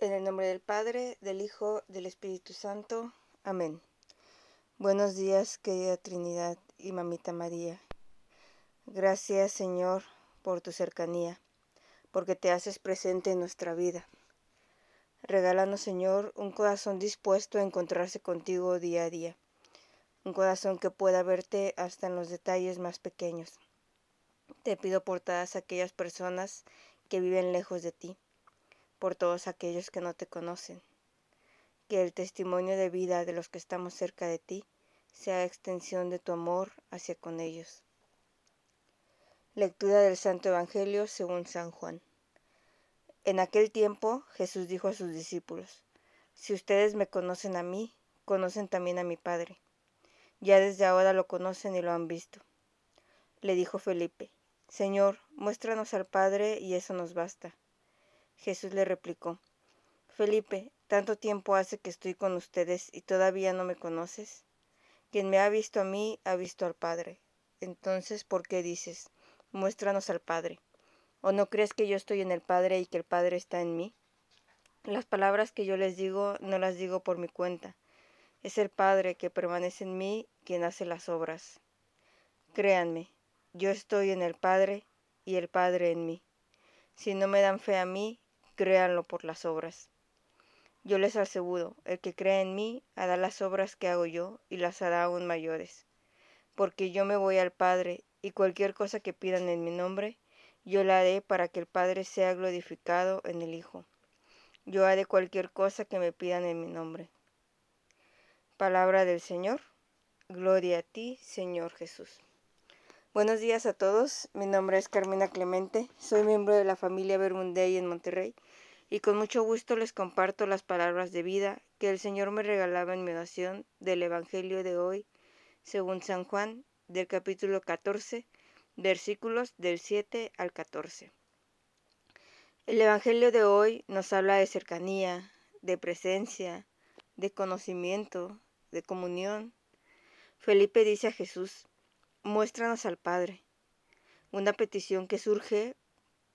En el nombre del Padre, del Hijo, del Espíritu Santo. Amén. Buenos días, querida Trinidad y Mamita María. Gracias, Señor, por tu cercanía, porque te haces presente en nuestra vida. Regálanos, Señor, un corazón dispuesto a encontrarse contigo día a día, un corazón que pueda verte hasta en los detalles más pequeños. Te pido por todas aquellas personas que viven lejos de ti por todos aquellos que no te conocen. Que el testimonio de vida de los que estamos cerca de ti sea extensión de tu amor hacia con ellos. Lectura del Santo Evangelio según San Juan. En aquel tiempo Jesús dijo a sus discípulos, Si ustedes me conocen a mí, conocen también a mi Padre. Ya desde ahora lo conocen y lo han visto. Le dijo Felipe, Señor, muéstranos al Padre y eso nos basta. Jesús le replicó, Felipe, tanto tiempo hace que estoy con ustedes y todavía no me conoces. Quien me ha visto a mí ha visto al Padre. Entonces, ¿por qué dices, muéstranos al Padre? ¿O no crees que yo estoy en el Padre y que el Padre está en mí? Las palabras que yo les digo no las digo por mi cuenta. Es el Padre que permanece en mí quien hace las obras. Créanme, yo estoy en el Padre y el Padre en mí. Si no me dan fe a mí, créanlo por las obras. Yo les aseguro, el que cree en mí hará las obras que hago yo y las hará aún mayores, porque yo me voy al Padre y cualquier cosa que pidan en mi nombre, yo la haré para que el Padre sea glorificado en el Hijo. Yo haré cualquier cosa que me pidan en mi nombre. Palabra del Señor. Gloria a ti, Señor Jesús. Buenos días a todos, mi nombre es Carmina Clemente, soy miembro de la familia Bermundey en Monterrey y con mucho gusto les comparto las palabras de vida que el Señor me regalaba en mi oración del Evangelio de hoy, según San Juan, del capítulo 14, versículos del 7 al 14. El Evangelio de hoy nos habla de cercanía, de presencia, de conocimiento, de comunión. Felipe dice a Jesús, muéstranos al Padre. Una petición que surge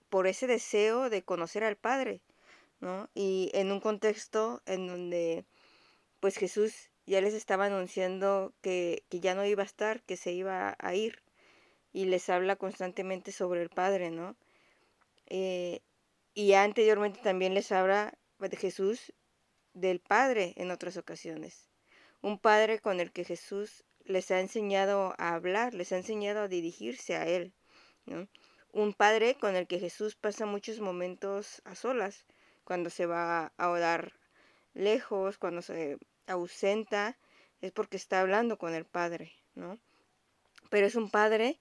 por ese deseo de conocer al Padre, ¿no? Y en un contexto en donde pues Jesús ya les estaba anunciando que, ya no iba a estar, que se iba a ir, y les habla constantemente sobre el Padre, ¿no? Eh, y anteriormente también les habla de Jesús del Padre en otras ocasiones. Un Padre con el que Jesús les ha enseñado a hablar, les ha enseñado a dirigirse a Él. Un padre con el que Jesús pasa muchos momentos a solas, cuando se va a orar lejos, cuando se ausenta, es porque está hablando con el Padre, ¿no? Pero es un Padre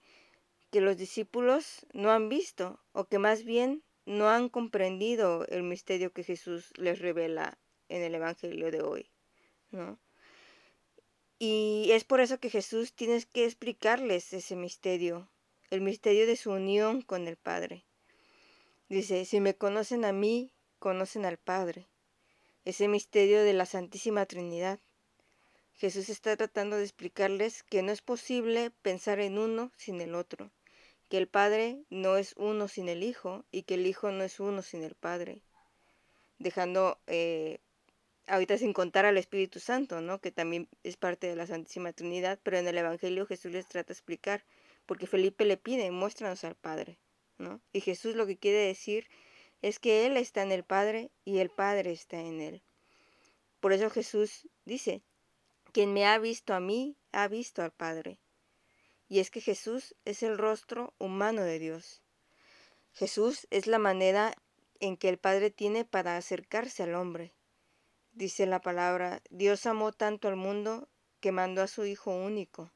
que los discípulos no han visto, o que más bien no han comprendido el misterio que Jesús les revela en el Evangelio de hoy, ¿no? Y es por eso que Jesús tiene que explicarles ese misterio, el misterio de su unión con el Padre. Dice, si me conocen a mí, conocen al Padre. Ese misterio de la Santísima Trinidad. Jesús está tratando de explicarles que no es posible pensar en uno sin el otro, que el Padre no es uno sin el Hijo y que el Hijo no es uno sin el Padre, dejando eh, ahorita sin contar al Espíritu Santo, ¿no? Que también es parte de la Santísima Trinidad, pero en el Evangelio Jesús les trata de explicar, porque Felipe le pide, muéstranos al Padre, ¿no? Y Jesús lo que quiere decir es que Él está en el Padre y el Padre está en Él. Por eso Jesús dice, quien me ha visto a mí, ha visto al Padre. Y es que Jesús es el rostro humano de Dios. Jesús es la manera en que el Padre tiene para acercarse al hombre dice la palabra, Dios amó tanto al mundo que mandó a su Hijo único.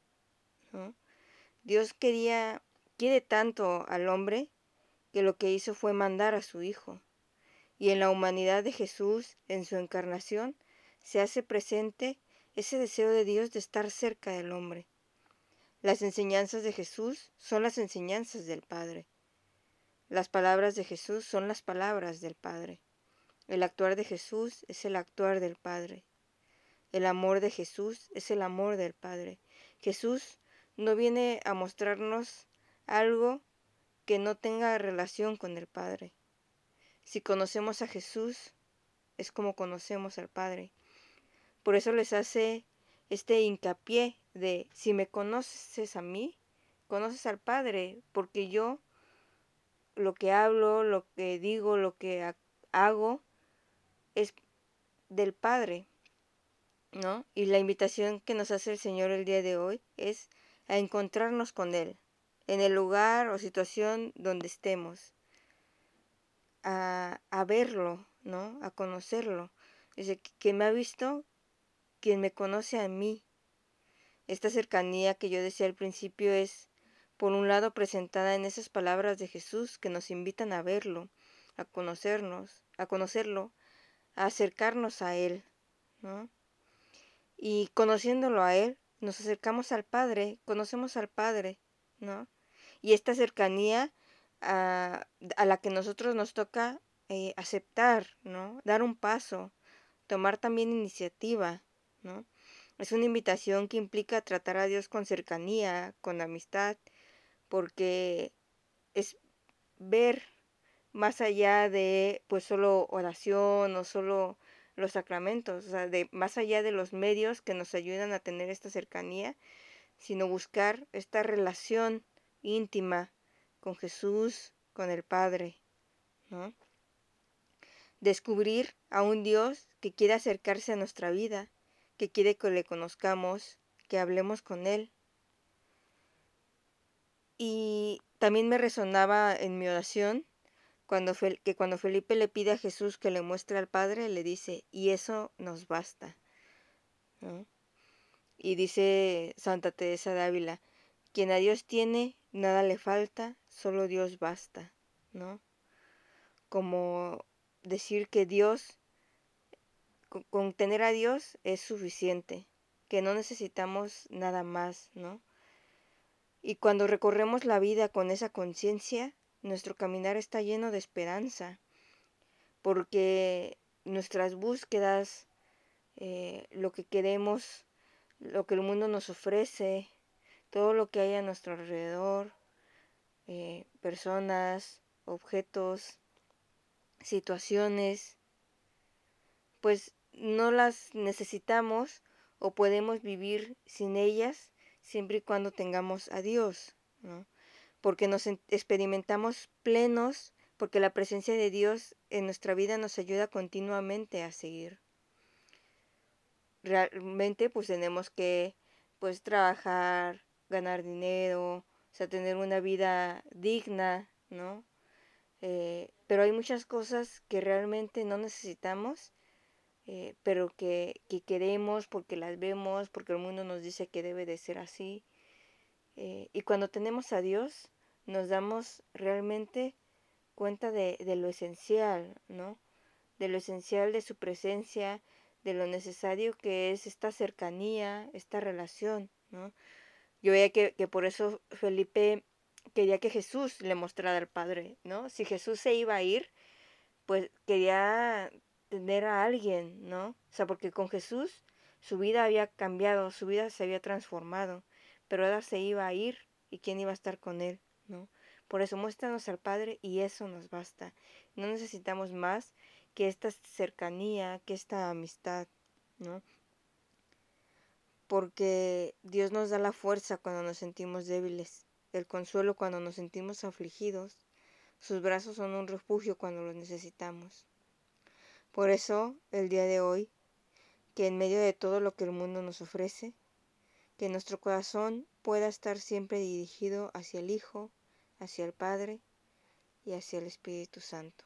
Dios quería, quiere tanto al hombre que lo que hizo fue mandar a su Hijo. Y en la humanidad de Jesús, en su encarnación, se hace presente ese deseo de Dios de estar cerca del hombre. Las enseñanzas de Jesús son las enseñanzas del Padre. Las palabras de Jesús son las palabras del Padre. El actuar de Jesús es el actuar del Padre. El amor de Jesús es el amor del Padre. Jesús no viene a mostrarnos algo que no tenga relación con el Padre. Si conocemos a Jesús, es como conocemos al Padre. Por eso les hace este hincapié de si me conoces a mí, conoces al Padre, porque yo lo que hablo, lo que digo, lo que hago es del Padre, ¿no? Y la invitación que nos hace el Señor el día de hoy es a encontrarnos con Él, en el lugar o situación donde estemos, a, a verlo, ¿no? A conocerlo. Dice, quien me ha visto, quien me conoce a mí. Esta cercanía que yo decía al principio es, por un lado, presentada en esas palabras de Jesús que nos invitan a verlo, a conocernos, a conocerlo, a acercarnos a Él, ¿no? Y conociéndolo a Él, nos acercamos al Padre, conocemos al Padre, ¿no? Y esta cercanía a, a la que nosotros nos toca eh, aceptar, ¿no? Dar un paso, tomar también iniciativa, ¿no? Es una invitación que implica tratar a Dios con cercanía, con amistad, porque es ver más allá de pues solo oración o solo los sacramentos, o sea, de más allá de los medios que nos ayudan a tener esta cercanía, sino buscar esta relación íntima con Jesús, con el Padre, ¿no? Descubrir a un Dios que quiere acercarse a nuestra vida, que quiere que le conozcamos, que hablemos con Él. Y también me resonaba en mi oración cuando que cuando Felipe le pide a Jesús que le muestre al Padre, le dice, y eso nos basta. Y dice Santa Teresa de Ávila, quien a Dios tiene, nada le falta, solo Dios basta, ¿no? Como decir que Dios, con, tener a Dios es suficiente, que no necesitamos nada más, ¿no? Y cuando recorremos la vida con esa conciencia, nuestro caminar está lleno de esperanza, porque nuestras búsquedas, eh, lo que queremos, lo que el mundo nos ofrece, todo lo que hay a nuestro alrededor, eh, personas, objetos, situaciones, pues no las necesitamos o podemos vivir sin ellas siempre y cuando tengamos a Dios, porque nos experimentamos plenos, porque la presencia de Dios en nuestra vida nos ayuda continuamente a seguir. Realmente pues tenemos que pues trabajar, ganar dinero, o sea, tener una vida digna, ¿no? Eh, pero hay muchas cosas que realmente no necesitamos, eh, pero que, que, queremos porque las vemos, porque el mundo nos dice que debe de ser así. Eh, y cuando tenemos a Dios, nos damos realmente cuenta de, de lo esencial, ¿no? De lo esencial de su presencia, de lo necesario que es esta cercanía, esta relación, ¿no? Yo veía que, que por eso Felipe quería que Jesús le mostrara al Padre, ¿no? Si Jesús se iba a ir, pues quería tener a alguien, ¿no? O sea, porque con Jesús su vida había cambiado, su vida se había transformado, pero ahora se iba a ir y quién iba a estar con él, ¿no? Por eso muéstranos al Padre y eso nos basta. No necesitamos más que esta cercanía, que esta amistad, ¿no? Porque Dios nos da la fuerza cuando nos sentimos débiles el consuelo cuando nos sentimos afligidos. Sus brazos son un refugio cuando los necesitamos. Por eso, el día de hoy, que en medio de todo lo que el mundo nos ofrece, que nuestro corazón pueda estar siempre dirigido hacia el Hijo, hacia el Padre y hacia el Espíritu Santo.